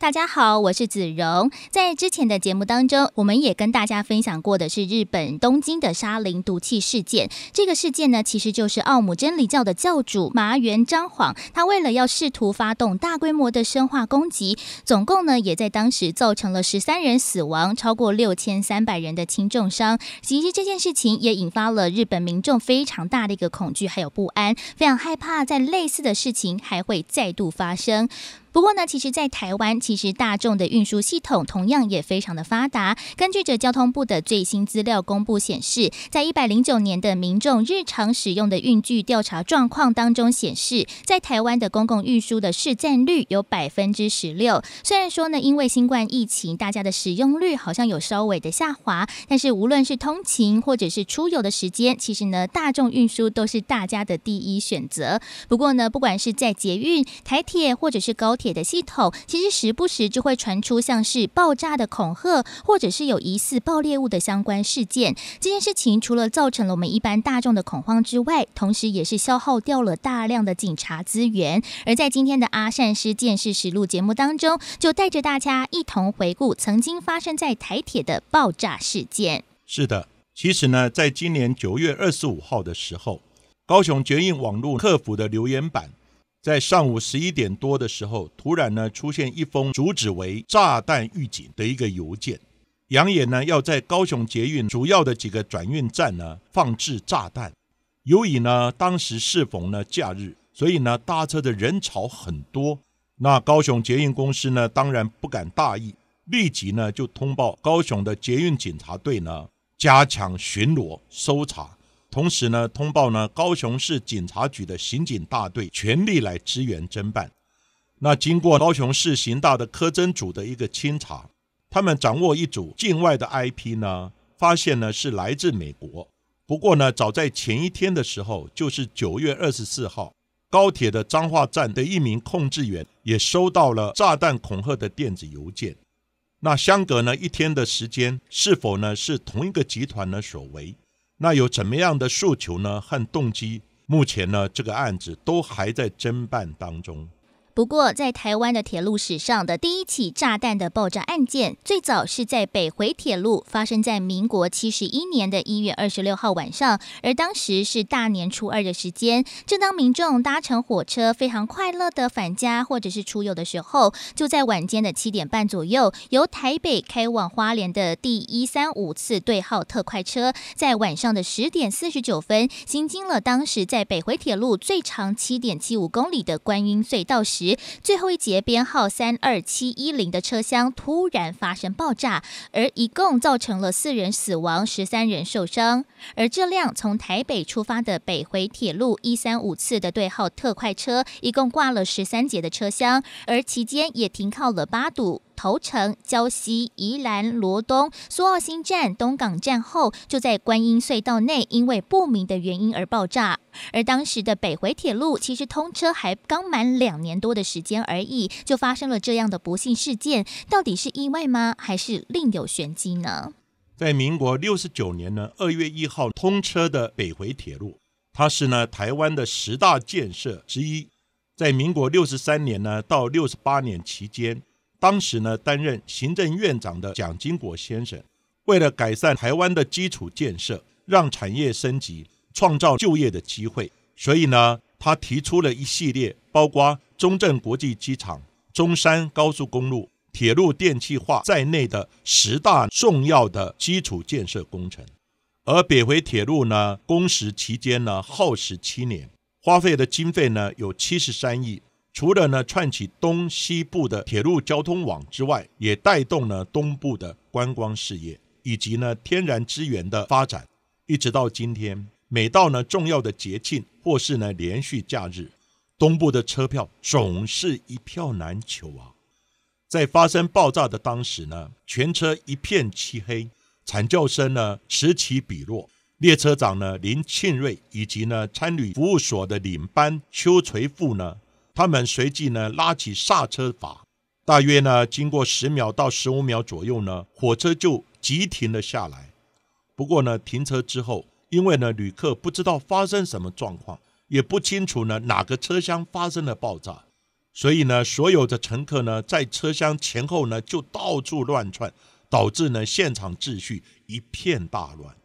大家好，我是子荣。在之前的节目当中，我们也跟大家分享过的是日本东京的沙林毒气事件。这个事件呢，其实就是奥姆真理教的教主麻原彰晃，他为了要试图发动大规模的生化攻击，总共呢也在当时造成了十三人死亡，超过六千三百人的轻重伤。其实这件事情也引发了日本民众非常大的一个恐惧还有不安，非常害怕在类似的事情还会再度发生。不过呢，其实，在台湾，其实大众的运输系统同样也非常的发达。根据着交通部的最新资料公布显示，在一百零九年的民众日常使用的运具调查状况当中显示，在台湾的公共运输的市占率有百分之十六。虽然说呢，因为新冠疫情，大家的使用率好像有稍微的下滑，但是无论是通勤或者是出游的时间，其实呢，大众运输都是大家的第一选择。不过呢，不管是在捷运、台铁或者是高铁的系统，其实时不时就会传出像是爆炸的恐吓，或者是有疑似爆裂物的相关事件。这件事情除了造成了我们一般大众的恐慌之外，同时也是消耗掉了大量的警察资源。而在今天的阿善师见识实录节目当中，就带着大家一同回顾曾经发生在台铁的爆炸事件。是的，其实呢，在今年九月二十五号的时候，高雄捷运网络客服的留言板。在上午十一点多的时候，突然呢出现一封主旨为炸弹预警的一个邮件，扬言呢要在高雄捷运主要的几个转运站呢放置炸弹。由于呢当时适逢呢假日，所以呢搭车的人潮很多。那高雄捷运公司呢当然不敢大意，立即呢就通报高雄的捷运警察队呢加强巡逻搜查。同时呢，通报呢，高雄市警察局的刑警大队全力来支援侦办。那经过高雄市刑大的科侦组的一个清查，他们掌握一组境外的 IP 呢，发现呢是来自美国。不过呢，早在前一天的时候，就是九月二十四号，高铁的彰化站的一名控制员也收到了炸弹恐吓的电子邮件。那相隔呢一天的时间，是否呢是同一个集团呢所为？那有怎么样的诉求呢？和动机？目前呢，这个案子都还在侦办当中。不过，在台湾的铁路史上的第一起炸弹的爆炸案件，最早是在北回铁路发生在民国七十一年的一月二十六号晚上，而当时是大年初二的时间。正当民众搭乘火车非常快乐的返家或者是出游的时候，就在晚间的七点半左右，由台北开往花莲的第一三五次对号特快车，在晚上的十点四十九分行经了当时在北回铁路最长七点七五公里的观音隧道时。时最后一节编号三二七一零的车厢突然发生爆炸，而一共造成了四人死亡，十三人受伤。而这辆从台北出发的北回铁路一三五次的对号特快车，一共挂了十三节的车厢，而期间也停靠了八堵。头城、礁溪、宜兰、罗东、苏澳新站、东港站后，就在观音隧道内，因为不明的原因而爆炸。而当时的北回铁路其实通车还刚满两年多的时间而已，就发生了这样的不幸事件，到底是意外吗？还是另有玄机呢？在民国六十九年呢，二月一号通车的北回铁路，它是呢台湾的十大建设之一。在民国六十三年呢到六十八年期间。当时呢，担任行政院长的蒋经国先生，为了改善台湾的基础建设，让产业升级，创造就业的机会，所以呢，他提出了一系列包括中正国际机场、中山高速公路、铁路电气化在内的十大重要的基础建设工程。而北回铁路呢，工时期间呢，耗时七年，花费的经费呢，有七十三亿。除了呢串起东西部的铁路交通网之外，也带动了东部的观光事业以及呢天然资源的发展。一直到今天，每到呢重要的节庆或是呢连续假日，东部的车票总是一票难求啊。在发生爆炸的当时呢，全车一片漆黑，惨叫声呢此起彼落。列车长呢林庆瑞以及呢参旅服务所的领班邱垂富呢，他们随即呢拉起刹车阀，大约呢经过十秒到十五秒左右呢，火车就急停了下来。不过呢，停车之后，因为呢旅客不知道发生什么状况，也不清楚呢哪个车厢发生了爆炸。所以呢，所有的乘客呢，在车厢前后呢，就到处乱窜，导致呢，现场秩序一片大乱。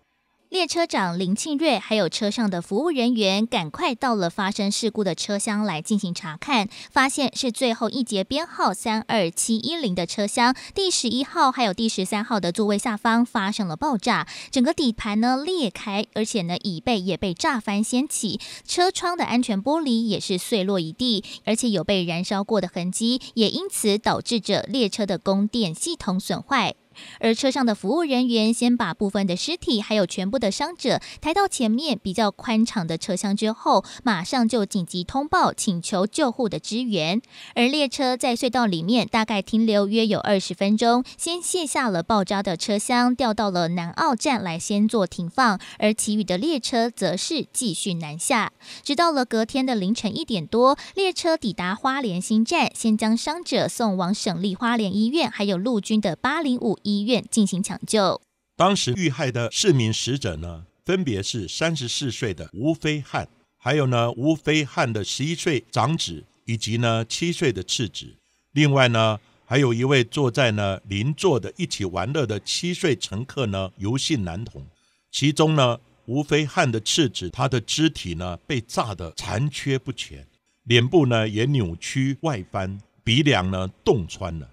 列车长林庆瑞还有车上的服务人员赶快到了发生事故的车厢来进行查看，发现是最后一节编号三二七一零的车厢第十一号还有第十三号的座位下方发生了爆炸，整个底盘呢裂开，而且呢椅背也被炸翻掀起，车窗的安全玻璃也是碎落一地，而且有被燃烧过的痕迹，也因此导致着列车的供电系统损坏。而车上的服务人员先把部分的尸体还有全部的伤者抬到前面比较宽敞的车厢之后，马上就紧急通报，请求救护的支援。而列车在隧道里面大概停留约有二十分钟，先卸下了爆炸的车厢，调到了南澳站来先做停放，而其余的列车则是继续南下。直到了隔天的凌晨一点多，列车抵达花莲新站，先将伤者送往省立花莲医院，还有陆军的八零五。医院进行抢救。当时遇害的四名死者呢，分别是三十四岁的吴飞汉，还有呢吴飞汉的十一岁长子，以及呢七岁的次子。另外呢，还有一位坐在呢邻座的一起玩乐的七岁乘客呢，尤姓男童。其中呢，吴飞汉的次子，他的肢体呢被炸得残缺不全，脸部呢也扭曲外翻，鼻梁呢洞穿了。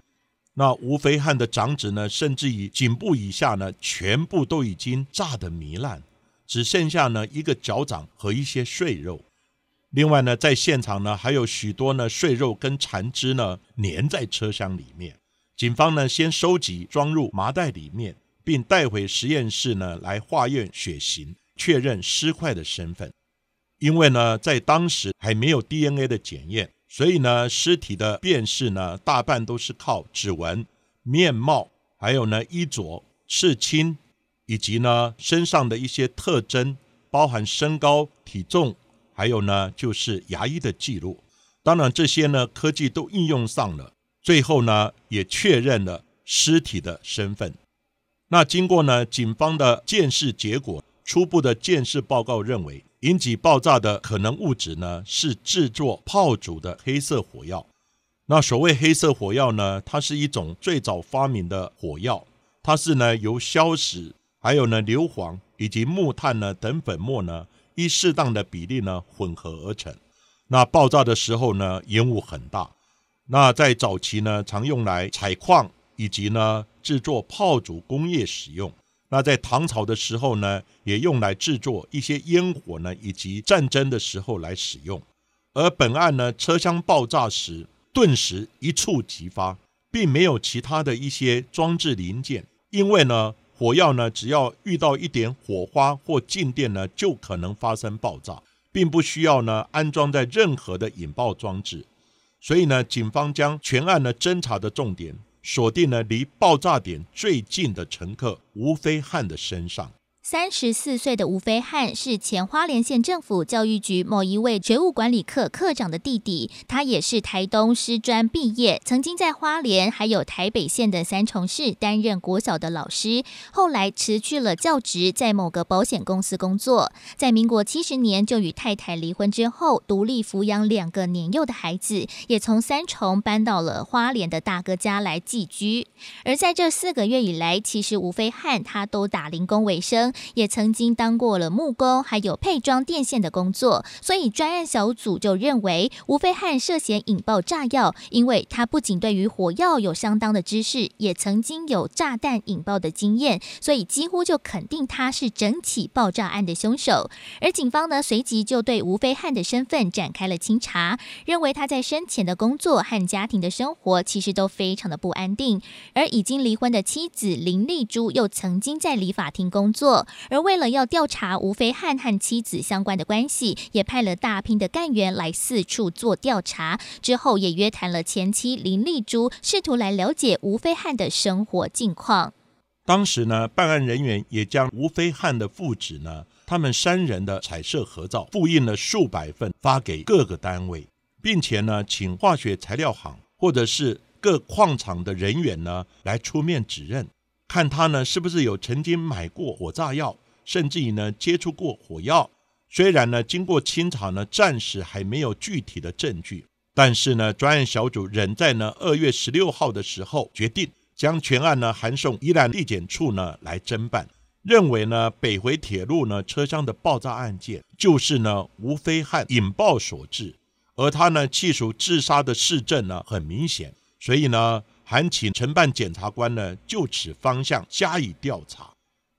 那吴飞汉的长子呢，甚至于颈部以下呢，全部都已经炸得糜烂，只剩下呢一个脚掌和一些碎肉。另外呢，在现场呢，还有许多呢碎肉跟残肢呢粘在车厢里面。警方呢先收集装入麻袋里面，并带回实验室呢来化验血型，确认尸块的身份。因为呢，在当时还没有 DNA 的检验。所以呢，尸体的辨识呢，大半都是靠指纹、面貌，还有呢衣着、刺青，以及呢身上的一些特征，包含身高、体重，还有呢就是牙医的记录。当然，这些呢科技都应用上了，最后呢也确认了尸体的身份。那经过呢警方的鉴识结果，初步的鉴识报告认为。引起爆炸的可能物质呢，是制作炮竹的黑色火药。那所谓黑色火药呢，它是一种最早发明的火药，它是呢由硝石、还有呢硫磺以及木炭呢等粉末呢，依适当的比例呢混合而成。那爆炸的时候呢，烟雾很大。那在早期呢，常用来采矿以及呢制作炮竹工业使用。那在唐朝的时候呢，也用来制作一些烟火呢，以及战争的时候来使用。而本案呢，车厢爆炸时顿时一触即发，并没有其他的一些装置零件，因为呢，火药呢，只要遇到一点火花或静电呢，就可能发生爆炸，并不需要呢安装在任何的引爆装置。所以呢，警方将全案呢侦查的重点。锁定了离爆炸点最近的乘客吴飞汉的身上。三十四岁的吴飞汉是前花莲县政府教育局某一位觉悟管理课课长的弟弟，他也是台东师专毕业，曾经在花莲还有台北县的三重市担任国小的老师，后来辞去了教职，在某个保险公司工作。在民国七十年就与太太离婚之后，独立抚养两个年幼的孩子，也从三重搬到了花莲的大哥家来寄居。而在这四个月以来，其实吴飞汉他都打零工为生。也曾经当过了木工，还有配装电线的工作，所以专案小组就认为吴飞汉涉嫌引爆炸药，因为他不仅对于火药有相当的知识，也曾经有炸弹引爆的经验，所以几乎就肯定他是整起爆炸案的凶手。而警方呢，随即就对吴飞汉的身份展开了清查，认为他在生前的工作和家庭的生活其实都非常的不安定，而已经离婚的妻子林丽珠又曾经在理法庭工作。而为了要调查吴飞汉和妻子相关的关系，也派了大批的干员来四处做调查。之后也约谈了前妻林丽珠，试图来了解吴飞汉的生活近况。当时呢，办案人员也将吴飞汉的父子呢，他们三人的彩色合照复印了数百份，发给各个单位，并且呢，请化学材料行或者是各矿场的人员呢，来出面指认，看他呢是不是有曾经买过火炸药，甚至于呢接触过火药。虽然呢，经过清查呢，暂时还没有具体的证据，但是呢，专案小组仍在呢二月十六号的时候决定。将全案呢函送宜兰地检处呢来侦办，认为呢北回铁路呢车厢的爆炸案件就是呢吴飞汉引爆所致，而他呢气属自杀的事证呢很明显，所以呢还请承办检察官呢就此方向加以调查。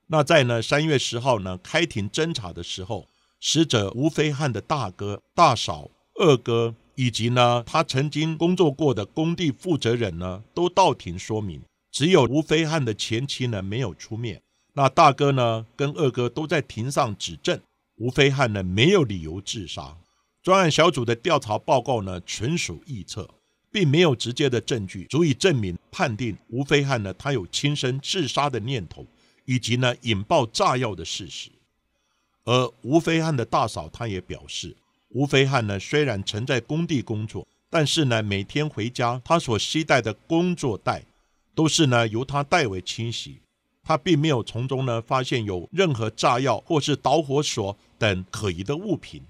那在呢三月十号呢开庭侦查的时候，死者吴飞汉的大哥、大嫂、二哥。以及呢，他曾经工作过的工地负责人呢，都到庭说明，只有吴飞汉的前妻呢没有出面。那大哥呢跟二哥都在庭上指证，吴飞汉呢没有理由自杀。专案小组的调查报告呢纯属臆测，并没有直接的证据足以证明判定吴飞汉呢他有轻生自杀的念头，以及呢引爆炸药的事实。而吴飞汉的大嫂她也表示。吴飞汉呢，虽然曾在工地工作，但是呢，每天回家，他所携带的工作袋都是呢由他代为清洗，他并没有从中呢发现有任何炸药或是导火索等可疑的物品。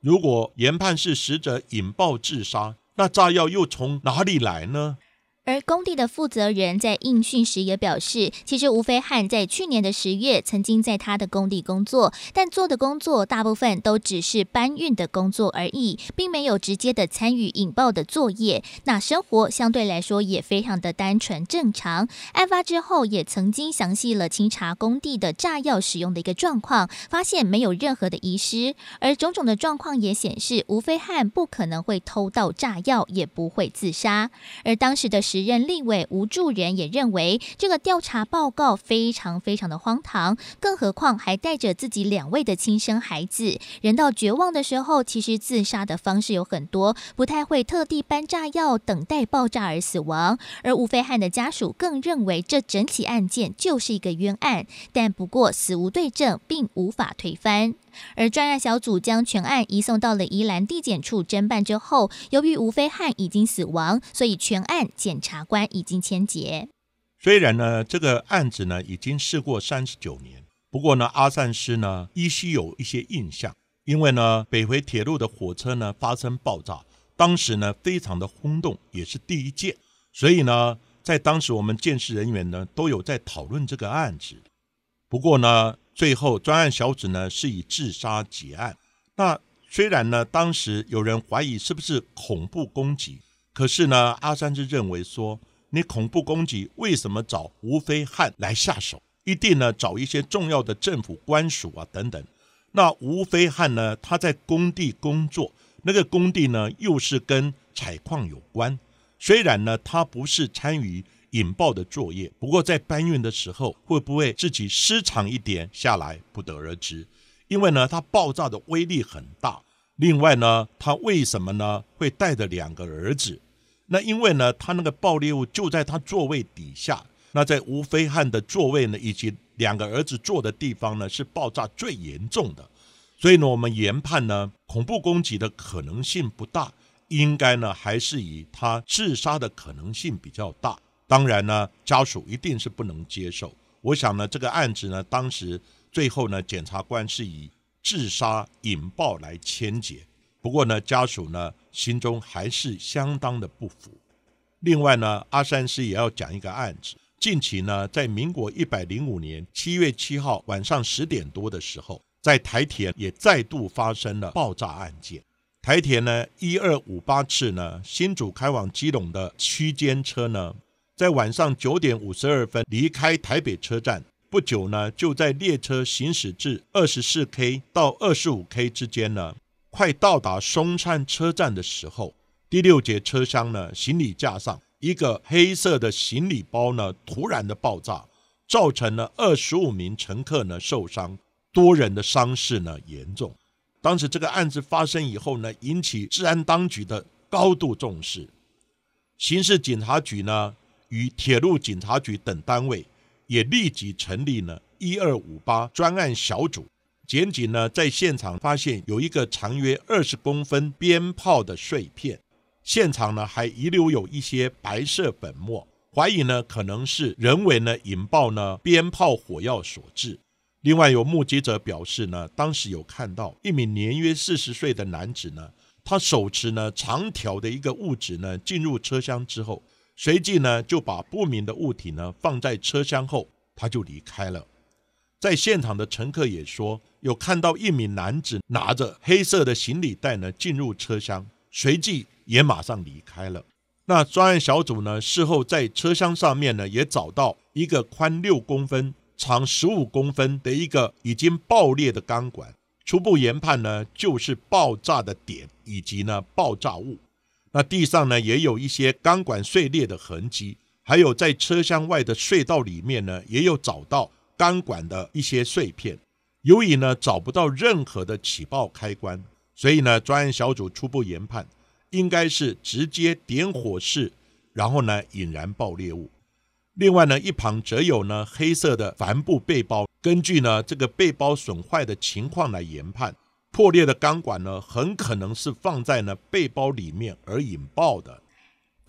如果研判是死者引爆自杀，那炸药又从哪里来呢？而工地的负责人在应讯时也表示，其实吴飞汉在去年的十月曾经在他的工地工作，但做的工作大部分都只是搬运的工作而已，并没有直接的参与引爆的作业。那生活相对来说也非常的单纯正常。案发之后，也曾经详细了清查工地的炸药使用的一个状况，发现没有任何的遗失，而种种的状况也显示吴飞汉不可能会偷盗炸药，也不会自杀。而当时的。时任立委吴助仁也认为，这个调查报告非常非常的荒唐，更何况还带着自己两位的亲生孩子。人到绝望的时候，其实自杀的方式有很多，不太会特地搬炸药等待爆炸而死亡。而吴飞汉的家属更认为，这整起案件就是一个冤案，但不过死无对证，并无法推翻。而专案小组将全案移送到了宜兰地检处侦办之后，由于吴飞汉已经死亡，所以全案检察官已经签结。虽然呢，这个案子呢已经事过三十九年，不过呢，阿善师呢依稀有一些印象，因为呢，北回铁路的火车呢发生爆炸，当时呢非常的轰动，也是第一件，所以呢，在当时我们建事人员呢都有在讨论这个案子。不过呢。最后，专案小组呢是以自杀结案。那虽然呢，当时有人怀疑是不是恐怖攻击，可是呢，阿三就认为说，你恐怖攻击为什么找吴飞汉来下手？一定呢找一些重要的政府官署啊等等。那吴飞汉呢，他在工地工作，那个工地呢又是跟采矿有关。虽然呢，他不是参与。引爆的作业，不过在搬运的时候会不会自己失常一点下来，不得而知。因为呢，它爆炸的威力很大。另外呢，他为什么呢会带着两个儿子？那因为呢，他那个爆裂物就在他座位底下。那在吴飞汉的座位呢，以及两个儿子坐的地方呢，是爆炸最严重的。所以呢，我们研判呢，恐怖攻击的可能性不大，应该呢还是以他自杀的可能性比较大。当然呢，家属一定是不能接受。我想呢，这个案子呢，当时最后呢，检察官是以自杀引爆来牵结。不过呢，家属呢心中还是相当的不服。另外呢，阿三师也要讲一个案子。近期呢，在民国一百零五年七月七号晚上十点多的时候，在台铁也再度发生了爆炸案件。台铁呢一二五八次呢新竹开往基隆的区间车呢。在晚上九点五十二分离开台北车站不久呢，就在列车行驶至二十四 K 到二十五 K 之间呢，快到达松山车站的时候，第六节车厢呢行李架上一个黑色的行李包呢突然的爆炸，造成了二十五名乘客呢受伤，多人的伤势呢严重。当时这个案子发生以后呢，引起治安当局的高度重视。刑事警察局呢与铁路警察局等单位也立即成立了一二五八专案小组。检警呢在现场发现有一个长约二十公分鞭炮的碎片，现场呢还遗留有一些白色粉末。怀疑呢可能是人为呢引爆呢鞭炮火药所致。另外有目击者表示呢，当时有看到一名年约四十岁的男子呢，他手持呢长条的一个物质呢进入车厢之后，随即呢就把不明的物体呢放在车厢后，他就离开了。在现场的乘客也说，有看到一名男子拿着黑色的行李袋呢进入车厢，随即也马上离开了。那专案小组呢？事后在车厢上面呢，也找到一个宽六公分、长十五公分的一个已经爆裂的钢管。初步研判呢，就是爆炸的点以及呢爆炸物。那地上呢，也有一些钢管碎裂的痕迹，还有在车厢外的隧道里面呢，也有找到钢管的一些碎片。由于呢找不到任何的起爆开关，所以呢，专案小组初步研判。应该是直接点火式，然后呢引燃爆裂物。另外呢，一旁则有呢黑色的帆布背包。根据呢这个背包损坏的情况来研判，破裂的钢管呢很可能是放在呢背包里面而引爆的。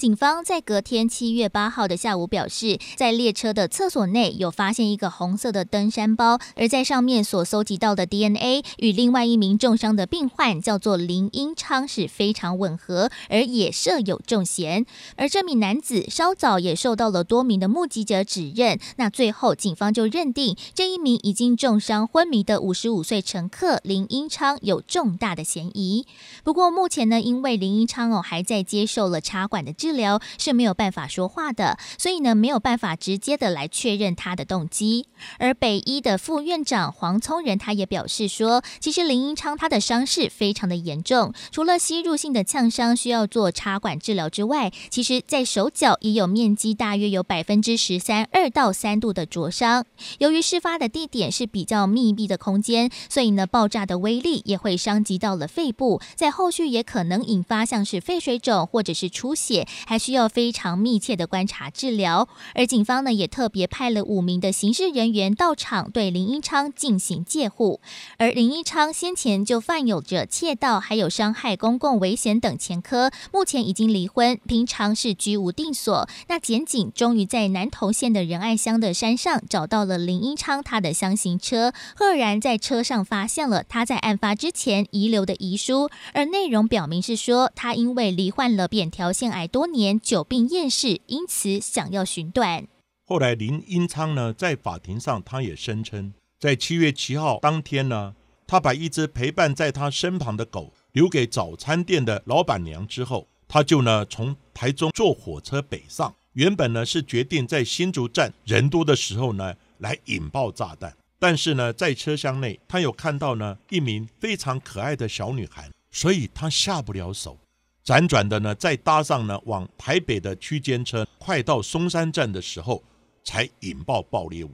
警方在隔天七月八号的下午表示，在列车的厕所内有发现一个红色的登山包，而在上面所搜集到的 DNA 与另外一名重伤的病患叫做林英昌是非常吻合，而也设有重嫌。而这名男子稍早也受到了多名的目击者指认，那最后警方就认定这一名已经重伤昏迷的五十五岁乘客林英昌有重大的嫌疑。不过目前呢，因为林英昌哦还在接受了插管的。治疗是没有办法说话的，所以呢没有办法直接的来确认他的动机。而北医的副院长黄聪仁他也表示说，其实林英昌他的伤势非常的严重，除了吸入性的呛伤需要做插管治疗之外，其实在手脚也有面积大约有百分之十三二到三度的灼伤。由于事发的地点是比较密闭的空间，所以呢爆炸的威力也会伤及到了肺部，在后续也可能引发像是肺水肿或者是出血。还需要非常密切的观察治疗，而警方呢也特别派了五名的刑事人员到场对林英昌进行戒护。而林英昌先前就犯有着窃盗、还有伤害公共危险等前科，目前已经离婚，平常是居无定所。那检警终于在南投县的仁爱乡的山上找到了林英昌他的箱型车，赫然在车上发现了他在案发之前遗留的遗书，而内容表明是说他因为罹患了扁桃腺癌多。多年久病厌世，因此想要寻短。后来林英昌呢，在法庭上，他也声称，在七月七号当天呢，他把一只陪伴在他身旁的狗留给早餐店的老板娘之后，他就呢从台中坐火车北上。原本呢是决定在新竹站人多的时候呢来引爆炸弹，但是呢在车厢内他有看到呢一名非常可爱的小女孩，所以他下不了手。辗转的呢，再搭上呢往台北的区间车，快到松山站的时候，才引爆爆裂物。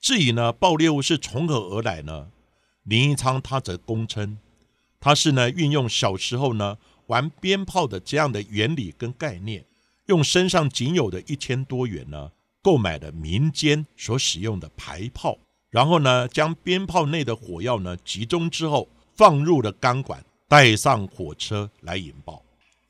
至于呢爆裂物是从何而来呢？林一昌他则供称，他是呢运用小时候呢玩鞭炮的这样的原理跟概念，用身上仅有的一千多元呢，购买了民间所使用的排炮，然后呢将鞭炮内的火药呢集中之后，放入了钢管，带上火车来引爆。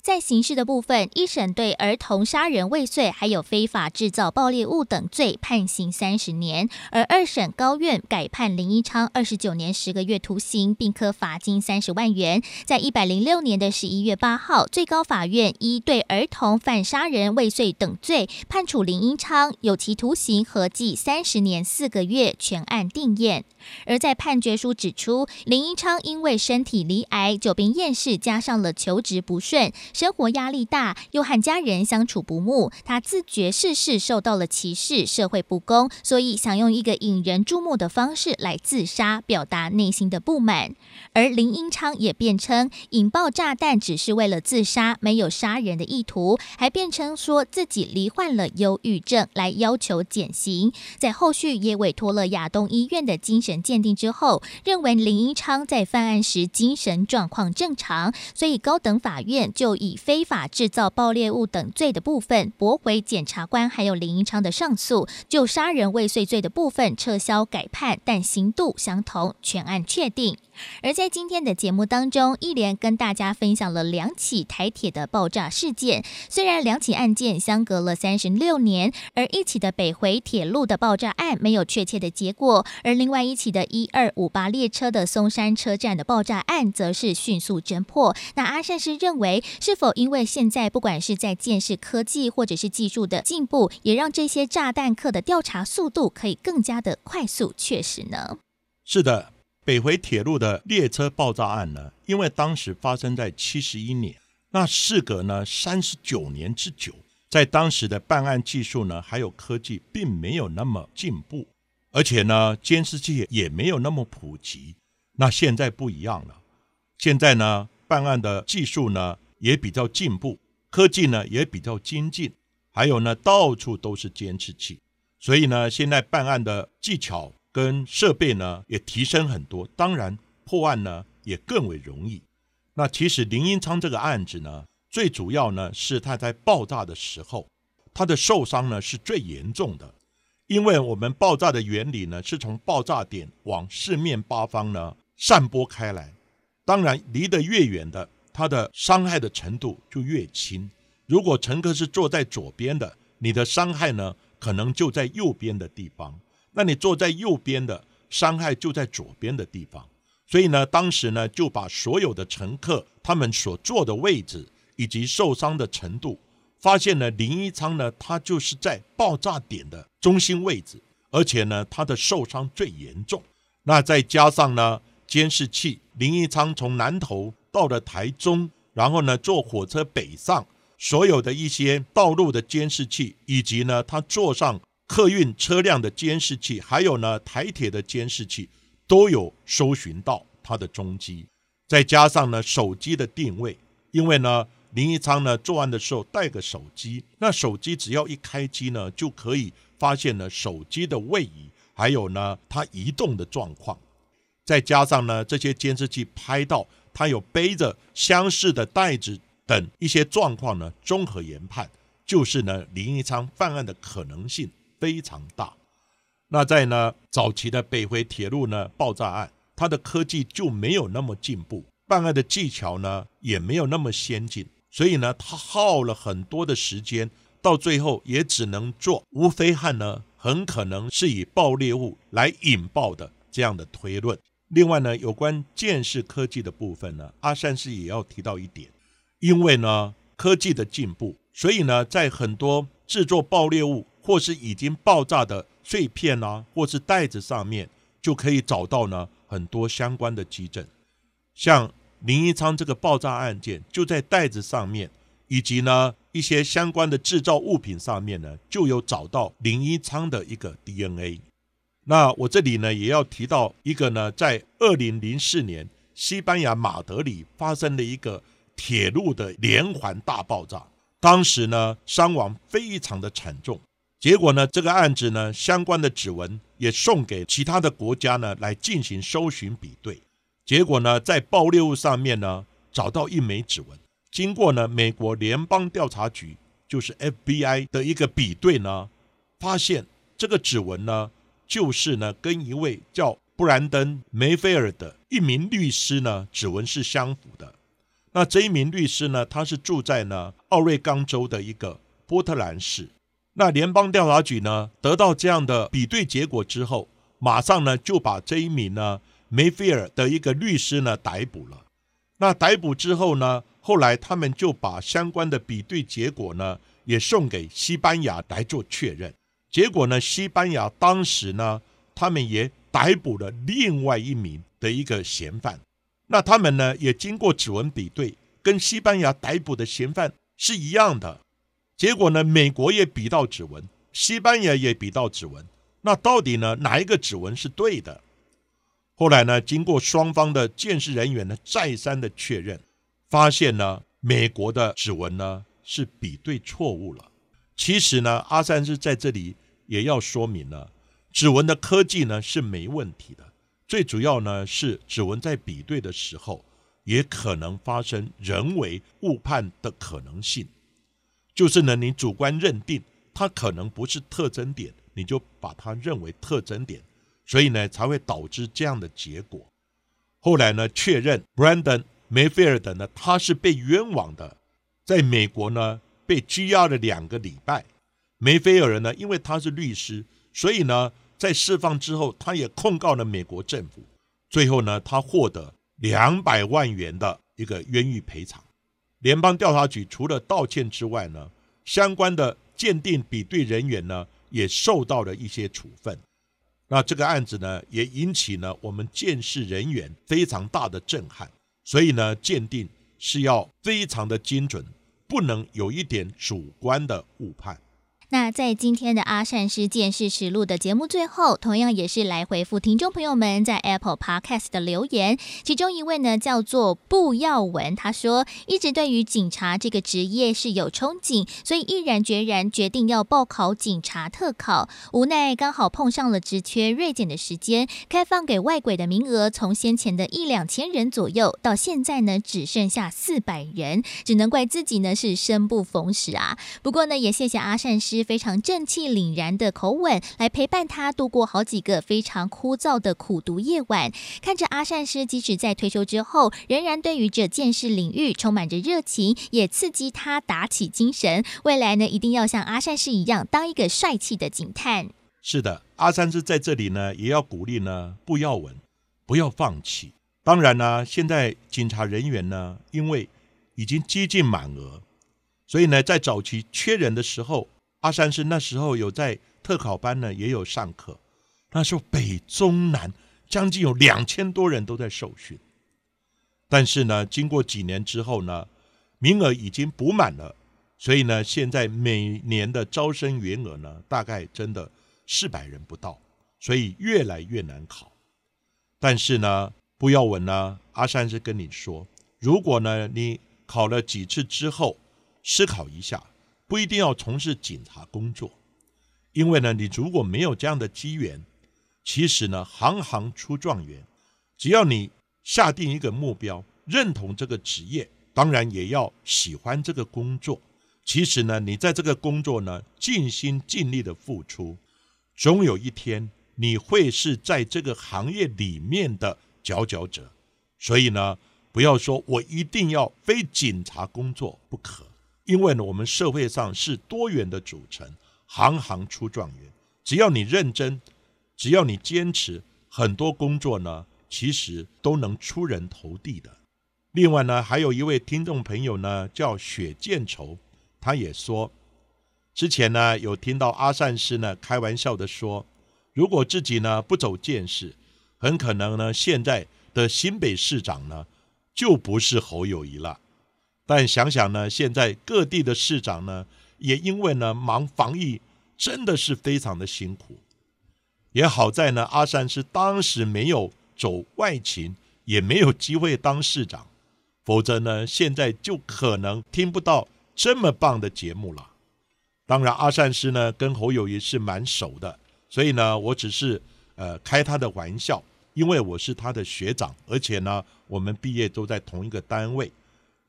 在刑事的部分，一审对儿童杀人未遂，还有非法制造爆裂物等罪判刑三十年；而二审高院改判林一昌二十九年十个月徒刑，并科罚金三十万元。在一百零六年的十一月八号，最高法院依对儿童犯杀人未遂等罪，判处林一昌有期徒刑合计三十年四个月，全案定验。而在判决书指出，林一昌因为身体罹癌、久病厌世，加上了求职不顺。生活压力大，又和家人相处不睦，他自觉事事受到了歧视，社会不公，所以想用一个引人注目的方式来自杀，表达内心的不满。而林英昌也辩称，引爆炸弹只是为了自杀，没有杀人的意图，还辩称说自己罹患了忧郁症，来要求减刑。在后续也委托了亚东医院的精神鉴定之后，认为林英昌在犯案时精神状况正常，所以高等法院就以非法制造爆裂物等罪的部分驳回检察官还有林英昌的上诉，就杀人未遂罪的部分撤销改判，但刑度相同，全案确定。而在今天的节目当中，一连跟大家分享了两起台铁的爆炸事件。虽然两起案件相隔了三十六年，而一起的北回铁路的爆炸案没有确切的结果，而另外一起的一二五八列车的松山车站的爆炸案则是迅速侦破。那阿善是认为，是否因为现在不管是在建设科技或者是技术的进步，也让这些炸弹客的调查速度可以更加的快速确实呢？是的。北回铁路的列车爆炸案呢，因为当时发生在七十一年，那事隔呢三十九年之久，在当时的办案技术呢，还有科技并没有那么进步，而且呢监视器也没有那么普及。那现在不一样了，现在呢办案的技术呢也比较进步，科技呢也比较精进，还有呢到处都是监视器，所以呢现在办案的技巧。跟设备呢也提升很多，当然破案呢也更为容易。那其实林英昌这个案子呢，最主要呢是他在爆炸的时候，他的受伤呢是最严重的，因为我们爆炸的原理呢是从爆炸点往四面八方呢散播开来，当然离得越远的，它的伤害的程度就越轻。如果乘客是坐在左边的，你的伤害呢可能就在右边的地方。那你坐在右边的伤害就在左边的地方，所以呢，当时呢就把所有的乘客他们所坐的位置以及受伤的程度，发现了林一昌呢，他就是在爆炸点的中心位置，而且呢他的受伤最严重。那再加上呢监视器，林一昌从南头到了台中，然后呢坐火车北上，所有的一些道路的监视器，以及呢他坐上。客运车辆的监视器，还有呢台铁的监视器，都有搜寻到他的踪迹。再加上呢手机的定位，因为呢林一昌呢作案的时候带个手机，那手机只要一开机呢，就可以发现呢手机的位移，还有呢他移动的状况。再加上呢这些监视器拍到他有背着相似的袋子等一些状况呢，综合研判，就是呢林一昌犯案的可能性。非常大。那在呢早期的北回铁路呢爆炸案，它的科技就没有那么进步，办案的技巧呢也没有那么先进，所以呢他耗了很多的时间，到最后也只能做无非汉呢很可能是以爆裂物来引爆的这样的推论。另外呢有关建视科技的部分呢，阿善师也要提到一点，因为呢科技的进步，所以呢在很多制作爆裂物。或是已经爆炸的碎片啊，或是袋子上面，就可以找到呢很多相关的基证。像林一昌这个爆炸案件，就在袋子上面，以及呢一些相关的制造物品上面呢，就有找到林一昌的一个 DNA。那我这里呢也要提到一个呢，在二零零四年西班牙马德里发生的一个铁路的连环大爆炸，当时呢伤亡非常的惨重。结果呢，这个案子呢，相关的指纹也送给其他的国家呢来进行搜寻比对。结果呢，在爆裂物上面呢找到一枚指纹。经过呢美国联邦调查局，就是 FBI 的一个比对呢，发现这个指纹呢就是呢跟一位叫布兰登梅菲尔的一名律师呢指纹是相符的。那这一名律师呢，他是住在呢奥瑞冈州的一个波特兰市。那联邦调查局呢，得到这样的比对结果之后，马上呢就把这一名呢梅菲尔的一个律师呢逮捕了。那逮捕之后呢，后来他们就把相关的比对结果呢也送给西班牙来做确认。结果呢，西班牙当时呢，他们也逮捕了另外一名的一个嫌犯。那他们呢也经过指纹比对，跟西班牙逮捕的嫌犯是一样的。结果呢，美国也比到指纹，西班牙也比到指纹，那到底呢哪一个指纹是对的？后来呢，经过双方的鉴识人员呢再三的确认，发现呢美国的指纹呢是比对错误了。其实呢，阿三是在这里也要说明呢，指纹的科技呢是没问题的，最主要呢是指纹在比对的时候，也可能发生人为误判的可能性。就是呢，你主观认定它可能不是特征点，你就把它认为特征点。所以呢，才会导致这样的结果。后来呢，确认 Brandon 梅菲尔德呢，他是被冤枉的，在美国呢被拘押了两个礼拜。梅菲尔呢，因为他是律师，所以呢，在释放之后，他也控告了美国政府。最后呢，他获得两百万元的一个冤狱赔偿。联邦调查局除了道歉之外呢，相关的鉴定比对人员呢，也受到了一些处分。那这个案子呢，也引起了我们鉴识人员非常大的震撼，所以呢，鉴定是要非常的精准，不能有一点主观的误判。那在今天的阿善师见识实录的节目最后，同样也是来回复听众朋友们在 Apple Podcast 的留言。其中一位呢叫做布耀文，他说一直对于警察这个职业是有憧憬，所以毅然决然决定要报考警察特考。无奈刚好碰上了职缺锐减的时间，开放给外鬼的名额从先前的一两千人左右，到现在呢只剩下四百人，只能怪自己呢是生不逢时啊。不过呢也谢谢阿善师。非常正气凛然的口吻来陪伴他度过好几个非常枯燥的苦读夜晚。看着阿善师，即使在退休之后，仍然对于这件事领域充满着热情，也刺激他打起精神。未来呢，一定要像阿善师一样，当一个帅气的警探。是的，阿善师在这里呢，也要鼓励呢，不要稳，不要放弃。当然呢，现在警察人员呢，因为已经接近满额，所以呢，在早期缺人的时候。阿三是那时候有在特考班呢，也有上课。那时候北中南将近有两千多人都在受训。但是呢，经过几年之后呢，名额已经补满了，所以呢，现在每年的招生员额呢，大概真的四百人不到，所以越来越难考。但是呢，不要稳呢，阿三是跟你说，如果呢你考了几次之后，思考一下。不一定要从事警察工作，因为呢，你如果没有这样的机缘，其实呢，行行出状元。只要你下定一个目标，认同这个职业，当然也要喜欢这个工作。其实呢，你在这个工作呢，尽心尽力的付出，总有一天你会是在这个行业里面的佼佼者。所以呢，不要说我一定要非警察工作不可。因为呢，我们社会上是多元的组成，行行出状元。只要你认真，只要你坚持，很多工作呢，其实都能出人头地的。另外呢，还有一位听众朋友呢，叫雪见愁，他也说，之前呢有听到阿善师呢开玩笑的说，如果自己呢不走见识，很可能呢现在的新北市长呢就不是侯友谊了。但想想呢，现在各地的市长呢，也因为呢忙防疫，真的是非常的辛苦。也好在呢，阿善是当时没有走外勤，也没有机会当市长，否则呢，现在就可能听不到这么棒的节目了。当然，阿善师呢跟侯友谊是蛮熟的，所以呢，我只是呃开他的玩笑，因为我是他的学长，而且呢，我们毕业都在同一个单位。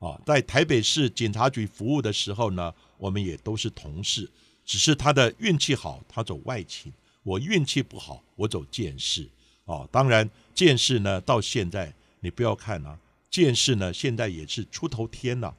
啊，在台北市警察局服务的时候呢，我们也都是同事。只是他的运气好，他走外勤；我运气不好，我走建事。啊，当然建事呢，到现在你不要看啊，建事呢现在也是出头天了。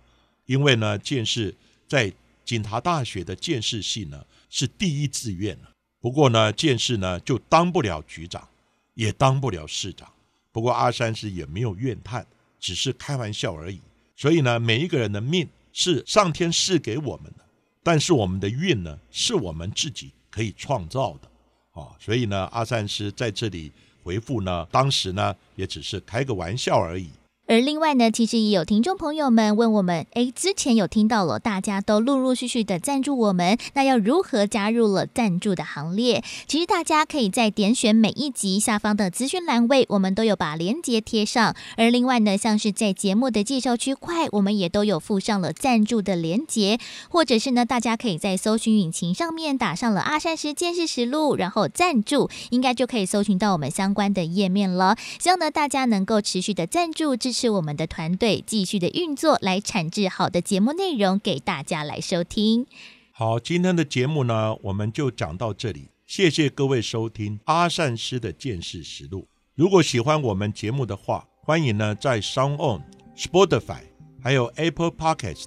因为呢，建事在警察大学的建事系呢是第一志愿。不过呢，建事呢就当不了局长，也当不了市长。不过阿三是也没有怨叹，只是开玩笑而已。所以呢，每一个人的命是上天赐给我们的，但是我们的运呢，是我们自己可以创造的，啊，所以呢，阿善师在这里回复呢，当时呢也只是开个玩笑而已。而另外呢，其实也有听众朋友们问我们，哎，之前有听到了，大家都陆陆续续的赞助我们，那要如何加入了赞助的行列？其实大家可以在点选每一集下方的资讯栏位，我们都有把链接贴上。而另外呢，像是在节目的介绍区块，我们也都有附上了赞助的链接，或者是呢，大家可以在搜寻引擎上面打上了阿善师见识实录，然后赞助，应该就可以搜寻到我们相关的页面了。希望呢，大家能够持续的赞助支。是我们的团队继续的运作，来产制好的节目内容给大家来收听。好，今天的节目呢，我们就讲到这里。谢谢各位收听阿善师的见识实录。如果喜欢我们节目的话，欢迎呢在 Sound On、Spotify 还有 Apple Podcast、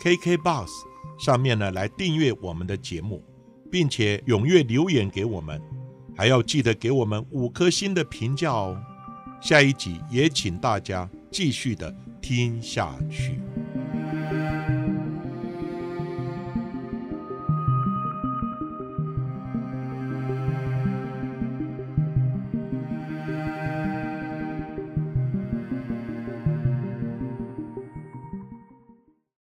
KK Box 上面呢来订阅我们的节目，并且踊跃留言给我们，还要记得给我们五颗星的评价哦。下一集也请大家。继续的听下去。